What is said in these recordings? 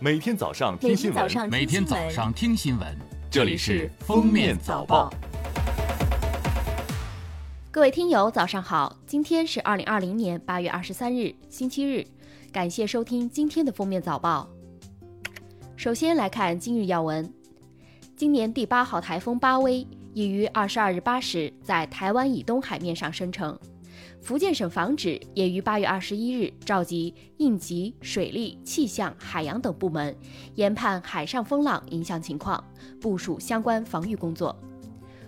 每天早上听新闻，每天早上听新闻，这里是《封面早报》。各位听友，早上好！今天是二零二零年八月二十三日，星期日。感谢收听今天的《封面早报》。首先来看今日要闻：今年第八号台风巴威已于二十二日八时在台湾以东海面上生成。福建省防指也于八月二十一日召集应急、水利、气象、海洋等部门，研判海上风浪影响情况，部署相关防御工作。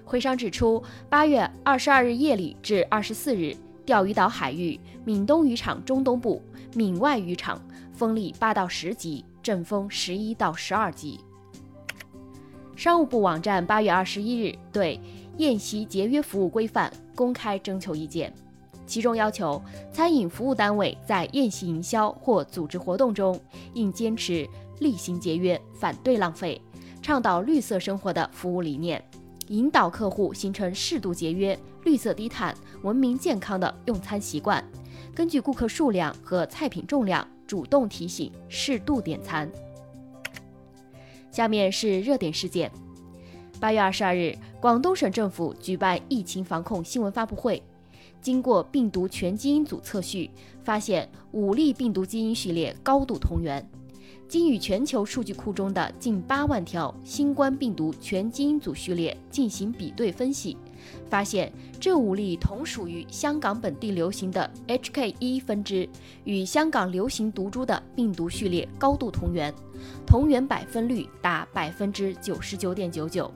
会上指出，八月二十二日夜里至二十四日，钓鱼岛海域、闽东渔场中东部、闽外渔场风力八到十级，阵风十一到十二级。商务部网站八月二十一日对宴席节约服务规范公开征求意见。其中要求，餐饮服务单位在宴席营销或组织活动中，应坚持厉行节约、反对浪费，倡导绿色生活的服务理念，引导客户形成适度节约、绿色低碳、文明健康的用餐习惯。根据顾客数量和菜品重量，主动提醒适度点餐。下面是热点事件：八月二十二日，广东省政府举办疫情防控新闻发布会。经过病毒全基因组测序，发现五例病毒基因序列高度同源。经与全球数据库中的近八万条新冠病毒全基因组序列进行比对分析，发现这五例同属于香港本地流行的 HK1 分支，与香港流行毒株的病毒序列高度同源，同源百分率达百分之九十九点九九。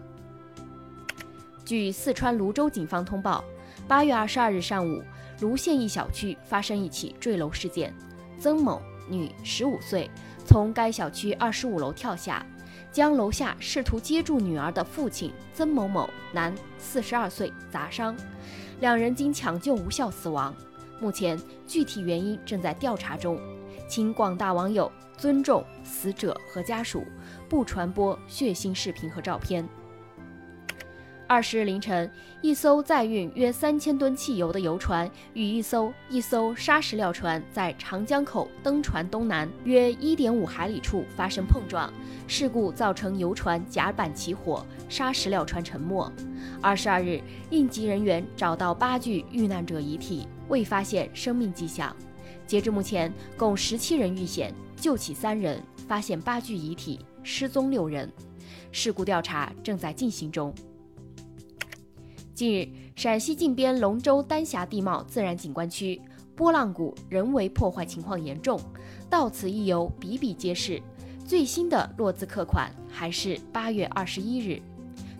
据四川泸州警方通报。八月二十二日上午，泸县一小区发生一起坠楼事件。曾某，女，十五岁，从该小区二十五楼跳下，将楼下试图接住女儿的父亲曾某某，男，四十二岁，砸伤。两人经抢救无效死亡。目前具体原因正在调查中，请广大网友尊重死者和家属，不传播血腥视频和照片。二十日凌晨，一艘载运约三千吨汽油的油船与一艘一艘砂石料船在长江口登船东南约一点五海里处发生碰撞，事故造成油船甲板起火，砂石料船沉没。二十二日，应急人员找到八具遇难者遗体，未发现生命迹象。截至目前，共十七人遇险，救起三人，发现八具遗体，失踪六人。事故调查正在进行中。近日，陕西靖边龙州丹霞地貌自然景观区波浪谷人为破坏情况严重，到此一游比比皆是。最新的落字客款还是八月二十一日。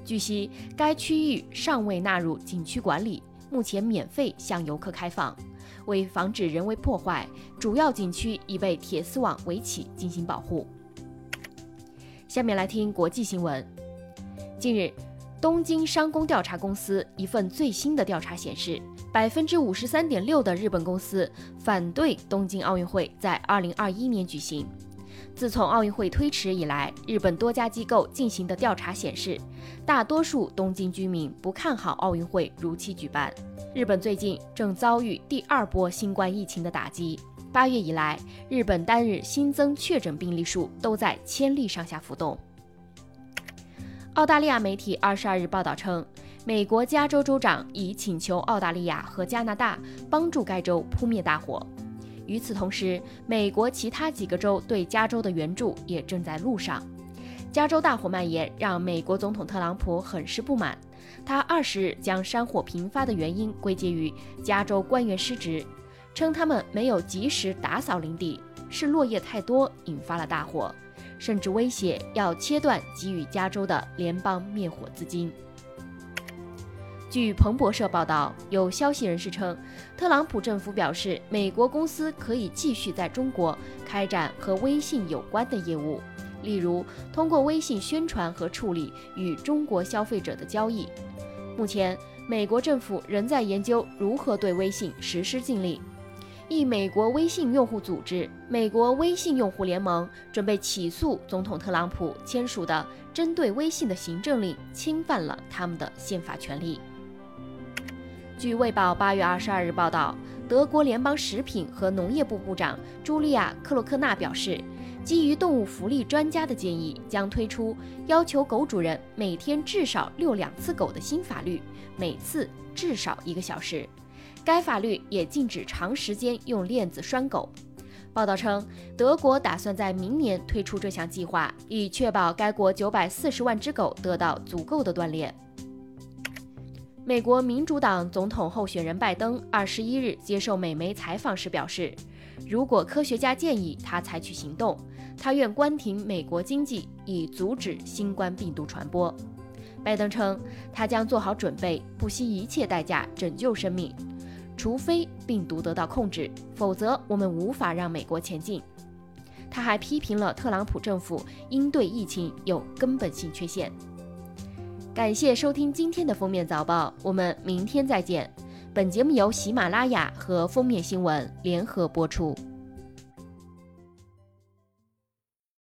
据悉，该区域尚未纳入景区管理，目前免费向游客开放。为防止人为破坏，主要景区已被铁丝网围起进行保护。下面来听国际新闻。近日。东京商工调查公司一份最新的调查显示，百分之五十三点六的日本公司反对东京奥运会在二零二一年举行。自从奥运会推迟以来，日本多家机构进行的调查显示，大多数东京居民不看好奥运会如期举办。日本最近正遭遇第二波新冠疫情的打击，八月以来，日本单日新增确诊病例数都在千例上下浮动。澳大利亚媒体二十二日报道称，美国加州州长已请求澳大利亚和加拿大帮助该州扑灭大火。与此同时，美国其他几个州对加州的援助也正在路上。加州大火蔓延让美国总统特朗普很是不满，他二十日将山火频发的原因归结于加州官员失职，称他们没有及时打扫林地，是落叶太多引发了大火。甚至威胁要切断给予加州的联邦灭火资金。据彭博社报道，有消息人士称，特朗普政府表示，美国公司可以继续在中国开展和微信有关的业务，例如通过微信宣传和处理与中国消费者的交易。目前，美国政府仍在研究如何对微信实施禁令。一美国微信用户组织“美国微信用户联盟”准备起诉总统特朗普签署的针对微信的行政令，侵犯了他们的宪法权利。据《卫报》八月二十二日报道，德国联邦食品和农业部部长茱莉亚·克洛克纳表示，基于动物福利专家的建议，将推出要求狗主人每天至少遛两次狗的新法律，每次至少一个小时。该法律也禁止长时间用链子拴狗。报道称，德国打算在明年推出这项计划，以确保该国九百四十万只狗得到足够的锻炼。美国民主党总统候选人拜登二十一日接受美媒采访时表示，如果科学家建议他采取行动，他愿关停美国经济，以阻止新冠病毒传播。拜登称，他将做好准备，不惜一切代价拯救生命。除非病毒得到控制，否则我们无法让美国前进。他还批评了特朗普政府应对疫情有根本性缺陷。感谢收听今天的封面早报，我们明天再见。本节目由喜马拉雅和封面新闻联合播出。